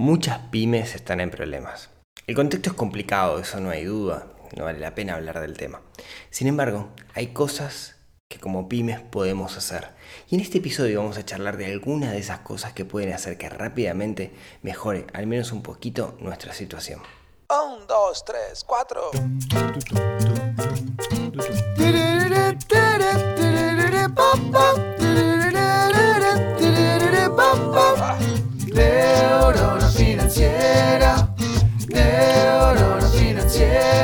Muchas pymes están en problemas. El contexto es complicado, eso no hay duda, no vale la pena hablar del tema. Sin embargo, hay cosas que como pymes podemos hacer. Y en este episodio vamos a charlar de algunas de esas cosas que pueden hacer que rápidamente mejore al menos un poquito nuestra situación. 1, 2, 3, 4.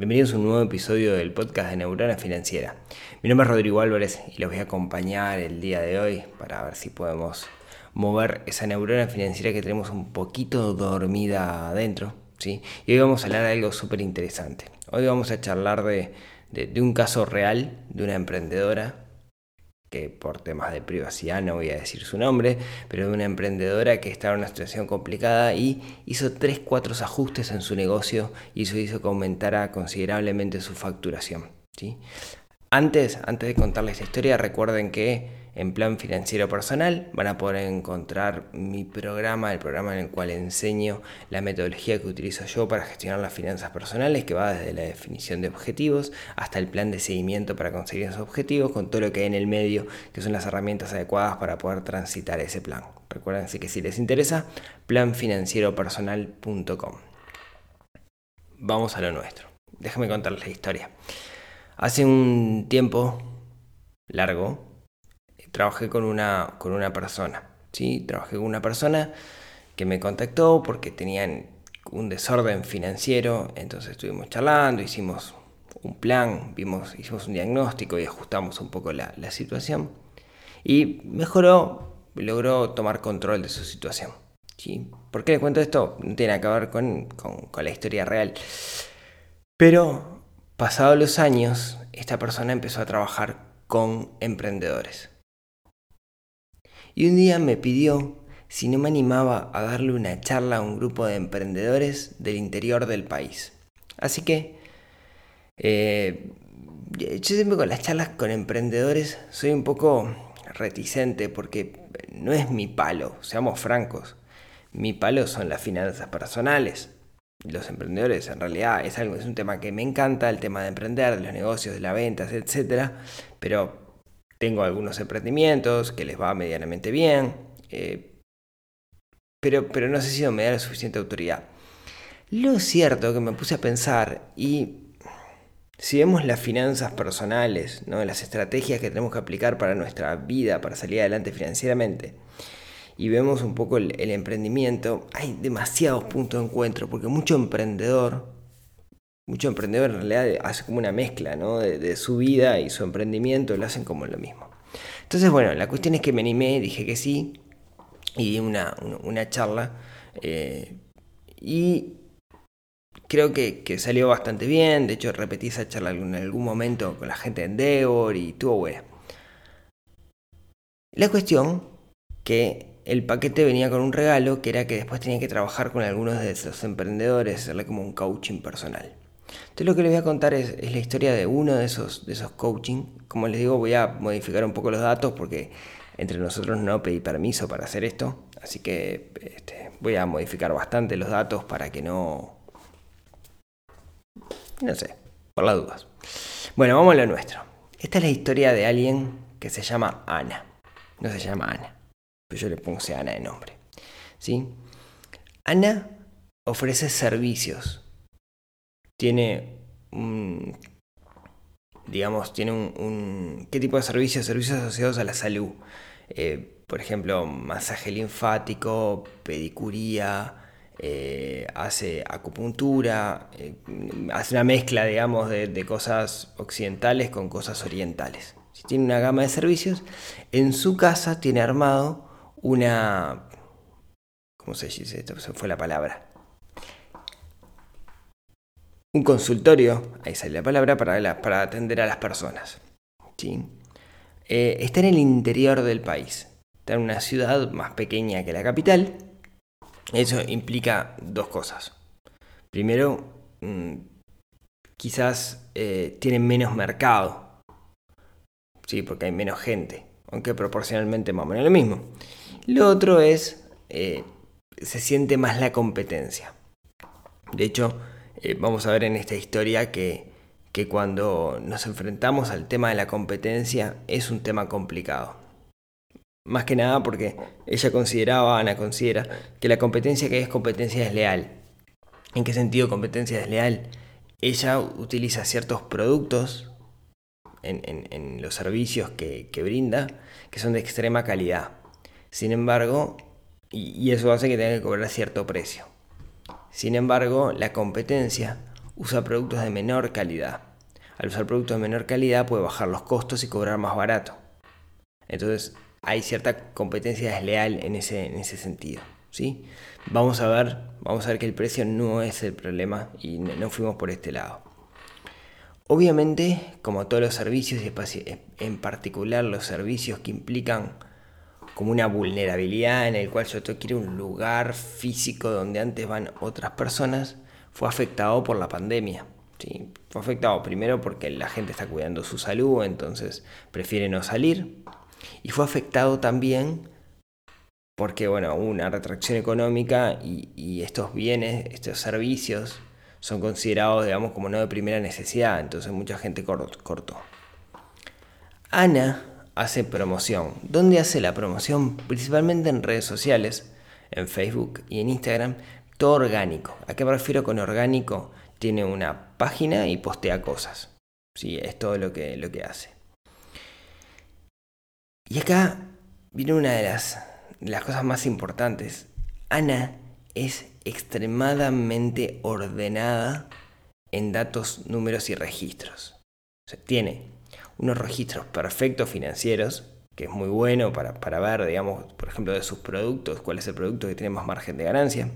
Bienvenidos a un nuevo episodio del podcast de Neurona Financiera. Mi nombre es Rodrigo Álvarez y los voy a acompañar el día de hoy para ver si podemos mover esa neurona financiera que tenemos un poquito dormida adentro. ¿sí? Y hoy vamos a hablar de algo súper interesante. Hoy vamos a charlar de, de, de un caso real de una emprendedora que por temas de privacidad no voy a decir su nombre, pero de una emprendedora que estaba en una situación complicada y hizo 3-4 ajustes en su negocio y eso hizo que aumentara considerablemente su facturación. ¿sí? Antes, antes de contarles la historia, recuerden que en plan financiero personal van a poder encontrar mi programa, el programa en el cual enseño la metodología que utilizo yo para gestionar las finanzas personales, que va desde la definición de objetivos hasta el plan de seguimiento para conseguir esos objetivos, con todo lo que hay en el medio, que son las herramientas adecuadas para poder transitar ese plan. Recuerden que si les interesa, planfinancieropersonal.com. Vamos a lo nuestro. Déjame contarles la historia. Hace un tiempo largo, trabajé con una, con una persona. ¿sí? Trabajé con una persona que me contactó porque tenían un desorden financiero, entonces estuvimos charlando, hicimos un plan, vimos, hicimos un diagnóstico y ajustamos un poco la, la situación. Y mejoró, logró tomar control de su situación. ¿sí? ¿Por qué les cuento esto? No tiene que ver con, con, con la historia real. Pero, pasados los años, esta persona empezó a trabajar con emprendedores. Y un día me pidió si no me animaba a darle una charla a un grupo de emprendedores del interior del país. Así que eh, yo siempre con las charlas con emprendedores soy un poco reticente porque no es mi palo, seamos francos. Mi palo son las finanzas personales. Los emprendedores en realidad es algo, es un tema que me encanta, el tema de emprender, de los negocios, de las ventas, etc. Pero tengo algunos emprendimientos que les va medianamente bien, eh, pero, pero no sé si me da la suficiente autoridad. Lo cierto que me puse a pensar y si vemos las finanzas personales, ¿no? las estrategias que tenemos que aplicar para nuestra vida, para salir adelante financieramente, y vemos un poco el, emprendimiento, hay demasiados puntos de encuentro, porque mucho emprendedor mucho emprendedor en realidad hace como una mezcla ¿no? de, de, su vida y su emprendimiento, lo hacen como lo mismo. Entonces, bueno, la cuestión es que me animé, dije que sí, y di una, una charla, eh, y creo que, que, salió bastante bien, de hecho repetí esa charla en algún momento con la gente de Endeavor y tuvo buena. La cuestión que el paquete venía con un regalo que era que después tenía que trabajar con algunos de esos emprendedores, hacerle como un coaching personal. Entonces lo que les voy a contar es, la historia de uno de esos, de esos coaching. Como les digo, voy a modificar un poco los datos porque entre nosotros no pedí permiso para hacer esto. Así que este, voy a modificar bastante los datos para que no... No sé, por las dudas. Bueno, vamos a lo nuestro. Esta es la historia de alguien que se llama Ana. No se llama Ana, yo le puse Ana de nombre. ¿Sí? Ana ofrece servicios tiene un, digamos, tiene un, ¿qué tipo de servicios? Servicios asociados a la salud. Eh, por ejemplo, masaje linfático, pedicuría, eh, hace acupuntura, eh, hace una mezcla, digamos, de, de, cosas occidentales con cosas orientales. Tiene una gama de servicios. En su casa tiene armado una... ¿Cómo se dice esto? Se fue la palabra un consultorio, ahí sale la palabra, para, para atender a las personas. ¿sí? Eh, está en el interior del país, está en una ciudad más pequeña que la capital. Eso implica dos cosas. Primero, mm, quizás eh, tienen menos mercado, ¿sí? porque hay menos gente, aunque proporcionalmente más o menos lo mismo. Lo otro es, eh, se siente más la competencia. De hecho, eh, vamos a ver en esta historia que, que cuando nos enfrentamos al tema de la competencia es un tema complicado. Más que nada porque ella consideraba, Ana considera, que la competencia que es competencia desleal. ¿En qué sentido competencia desleal? Ella utiliza ciertos productos en, los servicios que, brinda que son de extrema calidad. Sin embargo, y eso hace que tenga que cobrar cierto precio. Sin embargo, la competencia usa productos de menor calidad. Al usar productos de menor calidad puede bajar los costos y cobrar más barato. Entonces hay cierta competencia desleal en ese, en ese sentido. ¿sí? Vamos, a ver, vamos a ver que el precio no es el problema y no fuimos por este lado. Obviamente, como todos los servicios, y en particular los servicios que implican como una vulnerabilidad en el cual yo tengo que ir un lugar físico donde antes van otras personas, fue afectado por la pandemia. ¿sí? Fue afectado primero porque la gente está cuidando su salud, entonces prefiere no salir. Y fue afectado también porque, bueno, una retracción económica y, estos bienes, estos servicios, son considerados, digamos, como no de primera necesidad, entonces mucha gente cortó. Ana hace promoción. ¿Dónde hace la promoción? Principalmente en redes sociales, en Facebook y en Instagram, todo orgánico. ¿A qué me refiero con orgánico? Tiene una página y postea cosas. Sí, es todo lo que, lo que hace. Y acá viene una de las, las cosas más importantes. Ana es extremadamente ordenada en datos, números y registros. O sea, tiene unos registros perfectos financieros, que es muy bueno para, para ver, digamos, por ejemplo, de sus productos, cuál es el producto que tiene más margen de ganancia.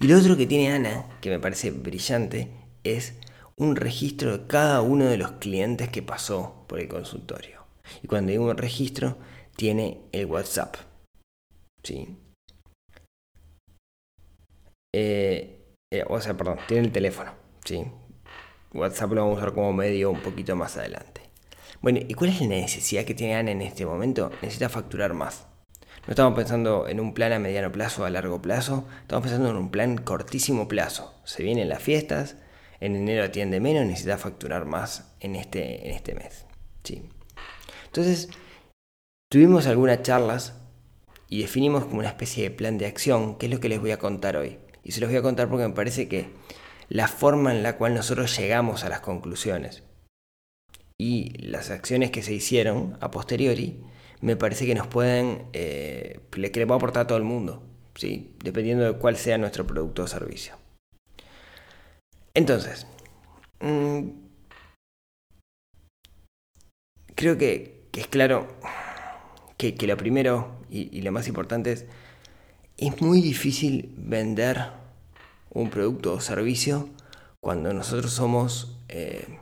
Y lo otro que tiene Ana, que me parece brillante, es un registro de cada uno de los clientes que pasó por el consultorio. Y cuando digo un registro, tiene el WhatsApp. ¿Sí? Eh, eh, o sea, perdón, tiene el teléfono. ¿Sí? WhatsApp lo vamos a usar como medio un poquito más adelante. Bueno, ¿y cuál es la necesidad que tiene Ana en este momento? Necesita facturar más. No estamos pensando en un plan a mediano plazo a largo plazo, estamos pensando en un plan cortísimo plazo. Se vienen las fiestas, en enero atiende menos, necesita facturar más en este, en este mes. Sí. Entonces, tuvimos algunas charlas y definimos como una especie de plan de acción, que es lo que les voy a contar hoy. Y se los voy a contar porque me parece que la forma en la cual nosotros llegamos a las conclusiones y las acciones que se hicieron a posteriori, me parece que nos pueden, eh, le, que le puede aportar a todo el mundo, ¿sí? dependiendo de cuál sea nuestro producto o servicio. Entonces, mm, creo que, es claro que, lo primero y, y lo más importante es, es muy difícil vender un producto o servicio cuando nosotros somos eh,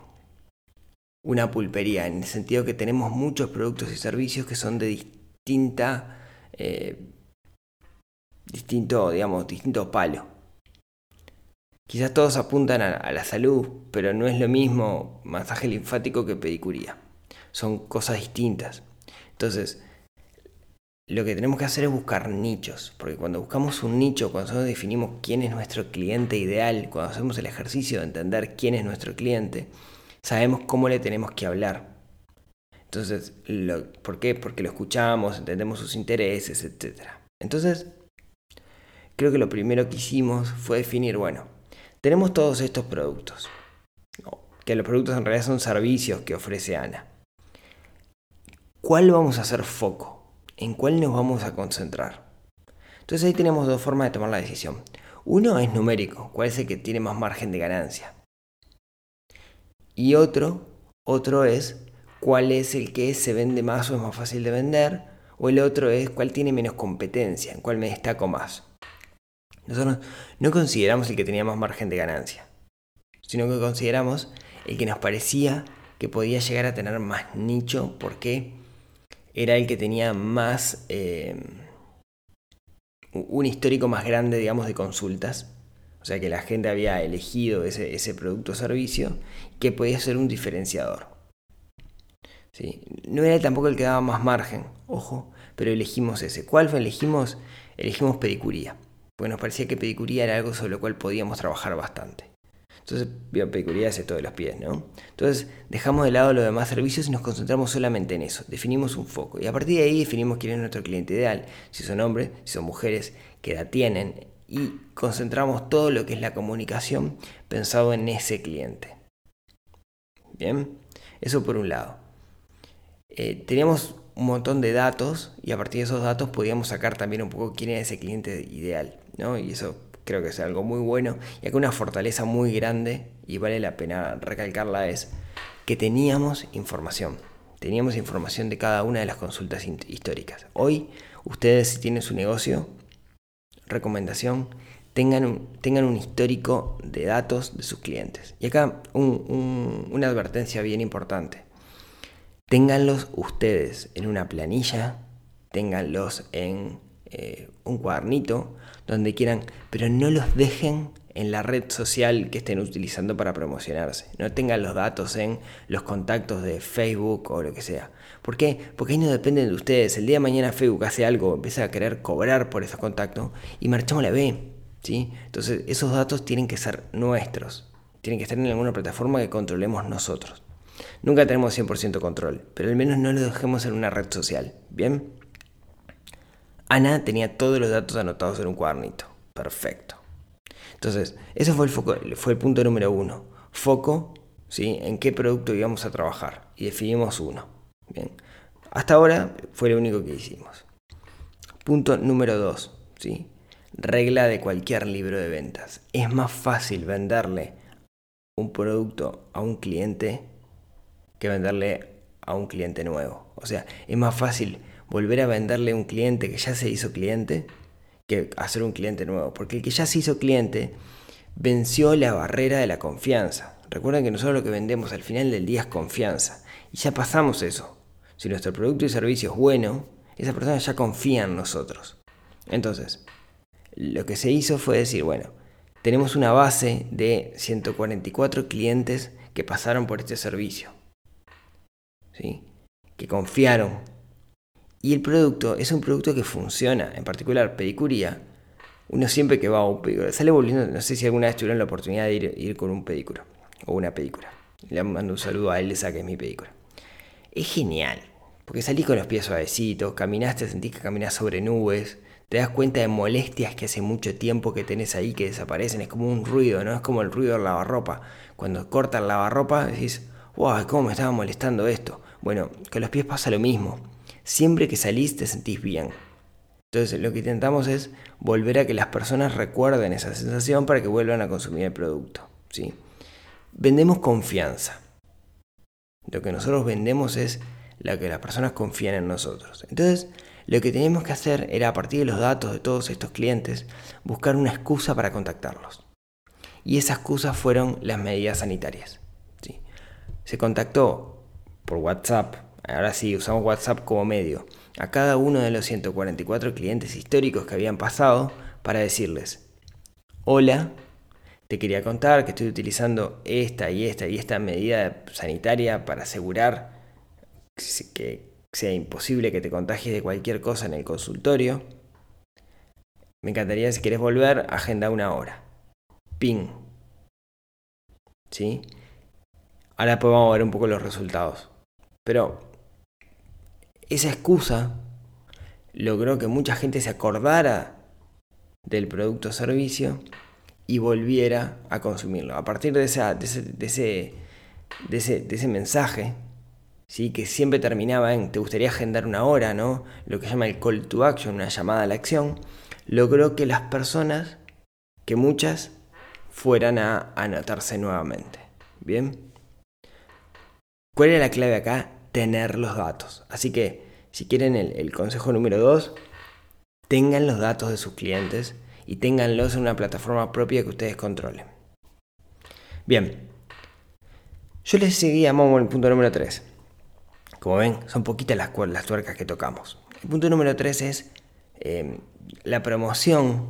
una pulpería, en el sentido que tenemos muchos productos y servicios que son de distinta, eh, distinto, digamos, distinto palo. Quizás todos apuntan a, a la salud, pero no es lo mismo masaje linfático que pedicuría. Son cosas distintas. Entonces, lo que tenemos que hacer es buscar nichos, porque cuando buscamos un nicho, cuando nosotros definimos quién es nuestro cliente ideal, cuando hacemos el ejercicio de entender quién es nuestro cliente, sabemos cómo le tenemos que hablar. Entonces, ¿por qué? Porque lo escuchamos, entendemos sus intereses, etc. Entonces, creo que lo primero que hicimos fue definir, bueno, tenemos todos estos productos, que los productos en realidad son servicios que ofrece Ana. ¿Cuál vamos a hacer foco? En cuál nos vamos a concentrar. Entonces ahí tenemos dos formas de tomar la decisión. Uno es numérico, cuál es el que tiene más margen de ganancia. Y otro, otro es cuál es el que se vende más o es más fácil de vender. O el otro es cuál tiene menos competencia, en cuál me destaco más. Nosotros no consideramos el que tenía más margen de ganancia. sino que consideramos el que nos parecía que podía llegar a tener más nicho porque era el que tenía más... Eh, un histórico más grande, digamos, de consultas. O sea que la gente había elegido ese, ese producto o servicio que podía ser un diferenciador. ¿Sí? No era tampoco el que daba más margen, ojo, pero elegimos ese. ¿Cuál fue? Elegimos, elegimos pedicuría, porque nos parecía que pedicuría era algo sobre lo cual podíamos trabajar bastante. Entonces, pedicuría es esto de los pies, ¿no? Entonces, dejamos de lado los demás servicios y nos concentramos solamente en eso. Definimos un foco. Y a partir de ahí definimos quién es nuestro cliente ideal. Si son hombres, si son mujeres, qué edad tienen. Y concentramos todo lo que es la comunicación pensado en ese cliente. Bien, eso por un lado. Eh, teníamos un montón de datos y a partir de esos datos podíamos sacar también un poco quién es ese cliente ideal, ¿no? Y eso creo que es algo muy bueno. Y acá una fortaleza muy grande, y vale la pena recalcarla, es que teníamos información. Teníamos información de cada una de las consultas históricas. Hoy, ustedes si tienen su negocio, recomendación, tengan un, tengan un histórico de datos de sus clientes. Y acá una advertencia bien importante. Ténganlos ustedes en una planilla, ténganlos en eh, un cuadernito, donde quieran, pero no los dejen en la red social que estén utilizando para promocionarse. No tengan los datos en los contactos de Facebook o lo que sea. ¿Por qué? Porque ahí no dependen de ustedes. El día de mañana Facebook hace algo, empieza a querer cobrar por esos contactos y marchamos la B. ¿sí? Entonces esos datos tienen que ser nuestros. Tienen que estar en alguna plataforma que controlemos nosotros. Nunca tenemos 100% control, pero al menos no lo dejemos en una red social. ¿Bien? Ana tenía todos los datos anotados en un cuadernito. Perfecto. Entonces, ese fue el, foco, fue el punto número uno. Foco, ¿sí? En qué producto íbamos a trabajar. Y definimos uno. Bien. Hasta ahora fue lo único que hicimos. Punto número dos, ¿sí? Regla de cualquier libro de ventas. Es más fácil venderle un producto a un cliente que venderle a un cliente nuevo. O sea, es más fácil volver a venderle a un cliente que ya se hizo cliente que hacer un cliente nuevo. Porque el que ya se hizo cliente venció la barrera de la confianza. Recuerden que nosotros lo que vendemos al final del día es confianza. Y ya pasamos eso. Si nuestro producto y servicio es bueno, esa persona ya confía en nosotros. Entonces, lo que se hizo fue decir, bueno, tenemos una base de 144 clientes que pasaron por este servicio. ¿Sí? Que confiaron y el producto es un producto que funciona, en particular pedicuría. Uno siempre que va a un pedicuro, sale volviendo, no sé si alguna vez tuvieron la oportunidad de ir, con un pedicuro o una pedicura. Le mando un saludo a él, que es mi pedicura. Es genial, porque salís con los pies suavecitos, caminaste, sentís que caminás sobre nubes, te das cuenta de molestias que hace mucho tiempo que tenés ahí que desaparecen, es como un ruido, ¿no? Es como el ruido del lavarropa. Cuando cortan lavarropa decís, wow, ¿cómo me estaba molestando esto? Bueno, con los pies pasa lo mismo siempre que salís te sentís bien. Entonces lo que intentamos es volver a que las personas recuerden esa sensación para que vuelvan a consumir el producto. ¿sí? Vendemos confianza. Lo que nosotros vendemos es la que las personas confían en nosotros. Entonces, lo que teníamos que hacer era, a partir de los datos de todos estos clientes, buscar una excusa para contactarlos. Y esa excusa fueron las medidas sanitarias. ¿sí? Se contactó por WhatsApp ahora sí, usamos WhatsApp como medio, a cada uno de los 144 clientes históricos que habían pasado para decirles, hola, te quería contar que estoy utilizando esta y esta y esta medida sanitaria para asegurar que sea imposible que te contagies de cualquier cosa en el consultorio. Me encantaría si quieres volver, agenda una hora. Ping. ¿Sí? Ahora podemos ver un poco los resultados. Pero esa excusa logró que mucha gente se acordara del producto o servicio y volviera a consumirlo. A partir de, ese, de, ese, mensaje, ¿sí? que siempre terminaba en te gustaría agendar una hora, ¿no? lo que llama el call to action, una llamada a la acción, logró que las personas, que muchas, fueran a anotarse nuevamente. ¿Bien? ¿Cuál era la clave acá? Tener los datos. Así que, si quieren el, consejo número 2, tengan los datos de sus clientes y ténganlos en una plataforma propia que ustedes controlen. Bien. Yo les seguía, vamos al punto número 3. Como ven, son poquitas las, las tuercas que tocamos. El punto número 3 es eh, la promoción,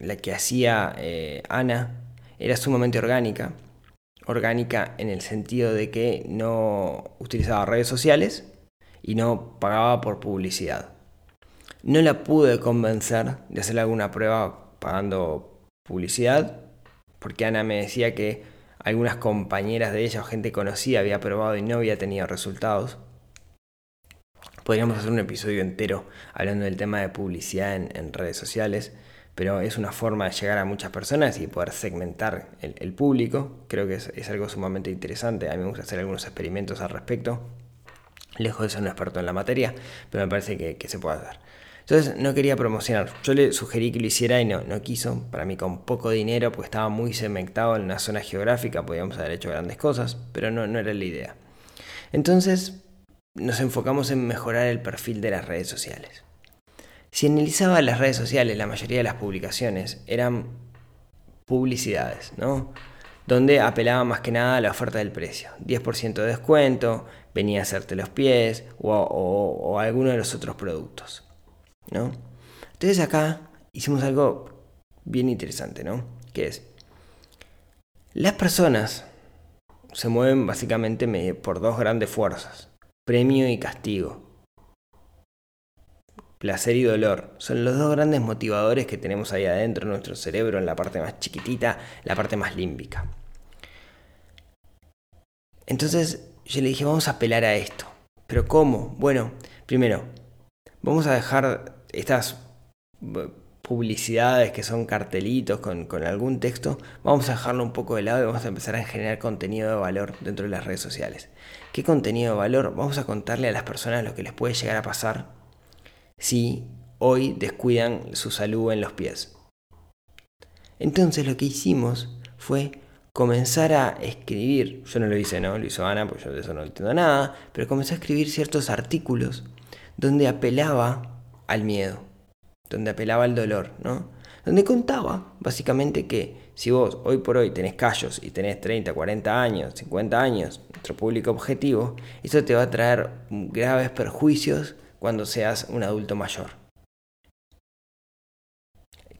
la que hacía eh, Ana, era sumamente orgánica. Orgánica en el sentido de que no utilizaba redes sociales y no pagaba por publicidad. No la pude convencer de hacer alguna prueba pagando publicidad, porque Ana me decía que algunas compañeras de ella o gente conocida había probado y no había tenido resultados. Podríamos hacer un episodio entero hablando del tema de publicidad en, redes sociales, pero es una forma de llegar a muchas personas y poder segmentar el, público. Creo que es, algo sumamente interesante. A mí me gusta hacer algunos experimentos al respecto. Lejos de ser un experto en la materia, pero me parece que, se puede hacer. Entonces no quería promocionar. Yo le sugerí que lo hiciera y no, no quiso. Para mí con poco dinero, pues estaba muy segmentado en una zona geográfica, podíamos haber hecho grandes cosas, pero no, no era la idea. Entonces nos enfocamos en mejorar el perfil de las redes sociales. Si analizaba las redes sociales, la mayoría de las publicaciones eran publicidades, ¿no? Donde apelaba más que nada a la oferta del precio. 10% de descuento, venía a hacerte los pies o, alguno de los otros productos. ¿no? Entonces acá hicimos algo bien interesante, ¿no? Que es, las personas se mueven básicamente por dos grandes fuerzas, premio y castigo. Placer y dolor son los dos grandes motivadores que tenemos ahí adentro de nuestro cerebro, en la parte más chiquitita, la parte más límbica. Entonces yo le dije, vamos a apelar a esto. ¿Pero cómo? Bueno, primero, vamos a dejar estas eh, publicidades que son cartelitos con, algún texto, vamos a dejarlo un poco de lado y vamos a empezar a generar contenido de valor dentro de las redes sociales. ¿Qué contenido de valor? Vamos a contarle a las personas lo que les puede llegar a pasar si hoy descuidan su salud en los pies. Entonces lo que hicimos fue comenzar a escribir, yo no lo hice, ¿no? Lo hizo Ana, pues yo de eso no entiendo nada, pero comencé a escribir ciertos artículos donde apelaba al miedo, donde apelaba al dolor, ¿no? Donde contaba básicamente que si vos hoy por hoy tenés callos y tenés 30, 40 años, 50 años, nuestro público objetivo, eso te va a traer graves perjuicios cuando seas un adulto mayor.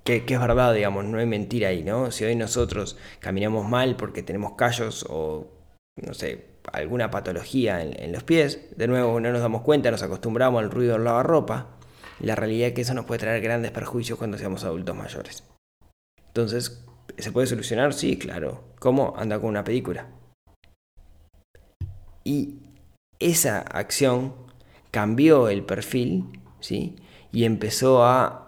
Que, es verdad, digamos, no hay mentira ahí, ¿no? Si hoy nosotros caminamos mal porque tenemos callos o, no sé, alguna patología en, en los pies, de nuevo no nos damos cuenta, nos acostumbramos al ruido del lavarropa, la realidad es que eso nos puede traer grandes perjuicios cuando seamos adultos mayores. Entonces, ¿se puede solucionar? Sí, claro. ¿Cómo? Anda con una película. Y esa acción cambió el perfil, ¿sí? Y empezó a,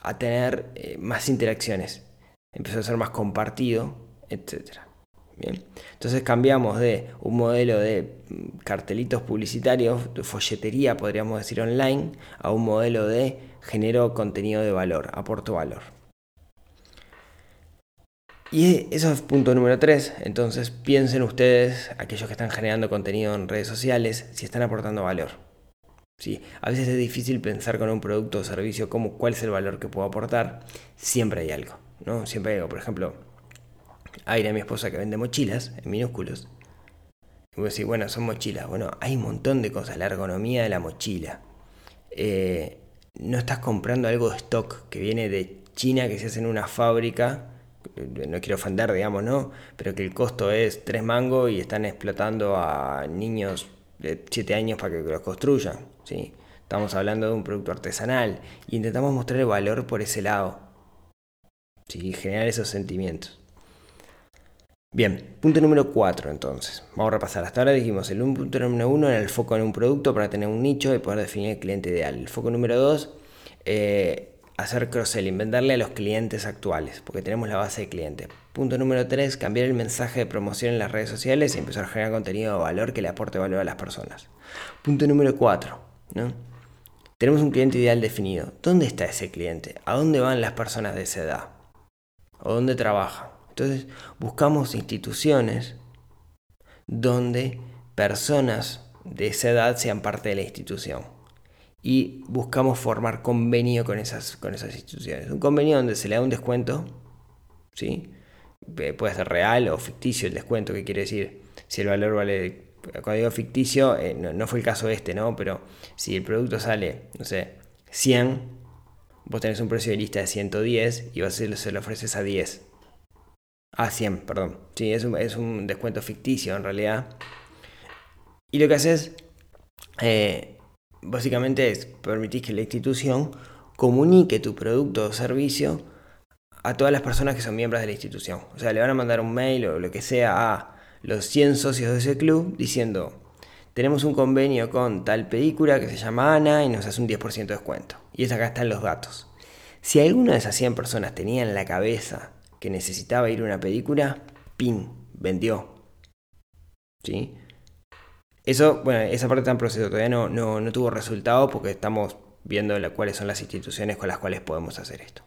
a, tener eh, más interacciones. Empezó a ser más compartido, etcétera. Entonces cambiamos de un modelo de mm, cartelitos publicitarios, de folletería, podríamos decir online, a un modelo de genero contenido de valor, aporto valor. Y eso es punto número 3. Entonces piensen ustedes, aquellos que están generando contenido en redes sociales, si están aportando valor. ¿Sí? A veces es difícil pensar con un producto o servicio como cuál es el valor que puedo aportar. Siempre hay algo. ¿no? Siempre hay algo. Por ejemplo, Aire, mi esposa, que vende mochilas en minúsculos. Y vos decís, bueno, son mochilas. Bueno, hay un montón de cosas. La ergonomía de la mochila. Eh, no estás comprando algo de stock que viene de China, que se hace en una fábrica. Eh, no quiero ofender, digamos, ¿no? Pero que el costo es 3 mangos y están explotando a niños de 7 años para que los construyan. ¿sí? Estamos hablando de un producto artesanal. Y intentamos mostrar el valor por ese lado. ¿sí? Generar esos sentimientos. Bien, punto número 4 entonces. Vamos a repasar. Hasta ahora dijimos, el punto número 1 era el foco en un producto para tener un nicho y poder definir el cliente ideal. El foco número 2, eh, hacer cross-selling, venderle a los clientes actuales, porque tenemos la base de clientes. Punto número 3, cambiar el mensaje de promoción en las redes sociales y empezar a generar contenido de valor que le aporte valor a las personas. Punto número 4, ¿no? Tenemos un cliente ideal definido. ¿Dónde está ese cliente? ¿A dónde van las personas de esa edad? ¿O dónde trabajan? Entonces buscamos instituciones donde personas de esa edad sean parte de la institución. Y buscamos formar convenio con esas, con esas instituciones. Un convenio donde se le da un descuento, ¿sí? eh, puede ser real o ficticio el descuento, ¿qué quiere decir? Si el valor vale, cuando digo ficticio, eh, no, fue el caso este, ¿no? Pero si el producto sale, no sé, 100, vos tenés un precio de lista de 110 y vos se lo ofreces a 10. A 100, perdón. Sí, es un, es un descuento ficticio en realidad. Y lo que haces, eh, básicamente es permitir que la institución comunique tu producto o servicio a todas las personas que son miembros de la institución. O sea, le van a mandar un mail o lo que sea a los 100 socios de ese club diciendo, tenemos un convenio con tal película que se llama Ana y nos hace un 10% de descuento. Y es acá están los datos. Si alguna de esas 100 personas tenía en la cabeza que necesitaba ir a una película, ¡pin! Vendió. ¿Sí? Eso, bueno, esa parte está en proceso, todavía no, no, tuvo resultado porque estamos viendo cuáles son las instituciones con las cuales podemos hacer esto.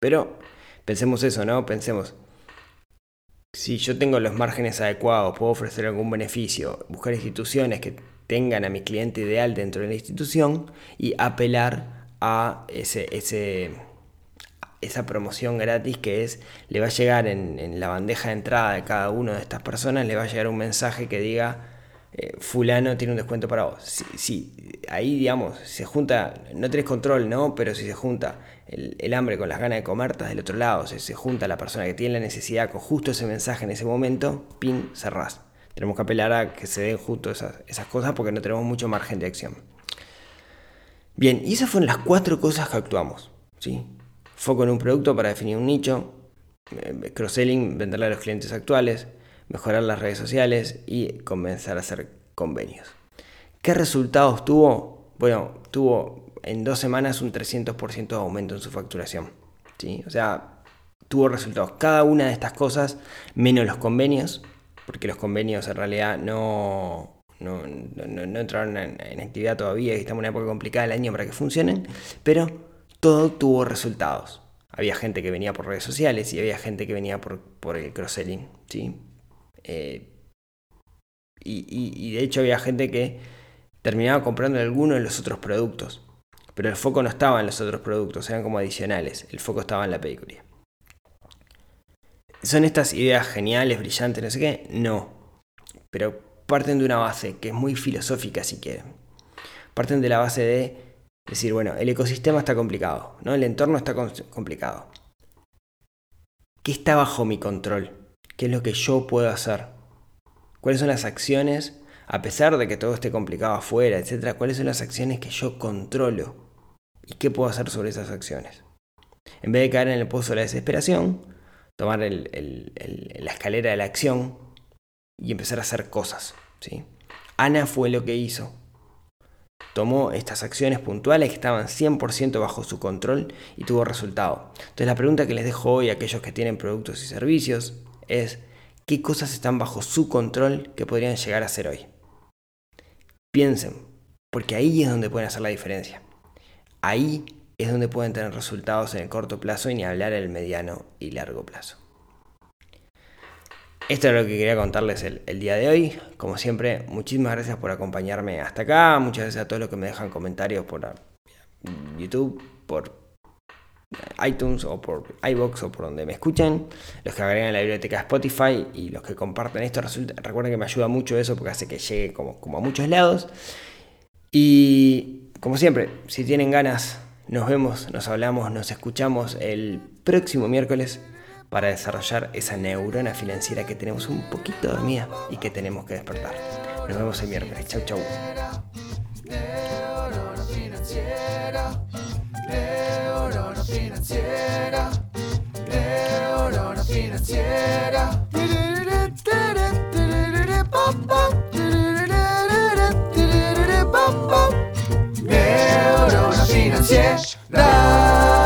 Pero pensemos eso, ¿no? Pensemos, si yo tengo los márgenes adecuados, puedo ofrecer algún beneficio, buscar instituciones que tengan a mi cliente ideal dentro de la institución y apelar a ese, ese, esa promoción gratis que es, le va a llegar en, en la bandeja de entrada de cada una de estas personas, le va a llegar un mensaje que diga, eh, fulano tiene un descuento para vos. Si, ahí, digamos, se junta, no tenés control, ¿no? Pero si se junta el, hambre con las ganas de comer, estás del otro lado, se, se junta la persona que tiene la necesidad con justo ese mensaje en ese momento, pin, cerrás. Tenemos que apelar a que se den justo esas, esas cosas porque no tenemos mucho margen de acción. Bien, y esas fueron las cuatro cosas que actuamos. ¿sí? Foco en un producto para definir un nicho, eh, cross-selling, venderle a los clientes actuales, mejorar las redes sociales y comenzar a hacer convenios. ¿Qué resultados tuvo? Bueno, tuvo en dos semanas un 300% de aumento en su facturación. ¿sí? O sea, tuvo resultados. Cada una de estas cosas, menos los convenios, porque los convenios en realidad no, no, entraron en, en, actividad todavía y estamos en una época complicada del año para que funcionen, pero todo tuvo resultados. Había gente que venía por redes sociales y había gente que venía por, por el cross-selling. ¿sí? Eh, y, de hecho había gente que terminaba comprando alguno de los otros productos. Pero el foco no estaba en los otros productos, eran como adicionales. El foco estaba en la película. ¿Son estas ideas geniales, brillantes, no sé qué? No. Pero parten de una base que es muy filosófica si quieren. Parten de la base de decir, bueno, el ecosistema está complicado, ¿no? El entorno está complicado. ¿Qué está bajo mi control? ¿Qué es lo que yo puedo hacer? ¿Cuáles son las acciones, a pesar de que todo esté complicado afuera, etcétera? ¿Cuáles son las acciones que yo controlo? ¿Y qué puedo hacer sobre esas acciones? En vez de caer en el pozo de la desesperación, tomar la escalera de la acción y empezar a hacer cosas. ¿sí? Ana fue lo que hizo. Tomó estas acciones puntuales que estaban 100% bajo su control y tuvo resultado. Entonces la pregunta que les dejo hoy a aquellos que tienen productos y servicios es qué cosas están bajo su control que podrían llegar a ser hoy. Piensen, porque ahí es donde pueden hacer la diferencia. Ahí es donde pueden tener resultados en el corto plazo y ni hablar en el mediano y largo plazo. Esto es lo que quería contarles el, el, día de hoy. Como siempre, muchísimas gracias por acompañarme hasta acá. Muchas gracias a todos los que me dejan comentarios por YouTube, por iTunes o por iBox o por donde me escuchen, los que agregan la biblioteca Spotify y los que comparten esto, recuerden que me ayuda mucho eso porque hace que llegue como, como a muchos lados. Y como siempre, si tienen ganas, nos vemos, nos hablamos, nos escuchamos el próximo miércoles para desarrollar esa neurona financiera que tenemos un poquito dormida y que tenemos que despertar. Nos vemos el miércoles. Chau, chau. financiera. Neurona financiera.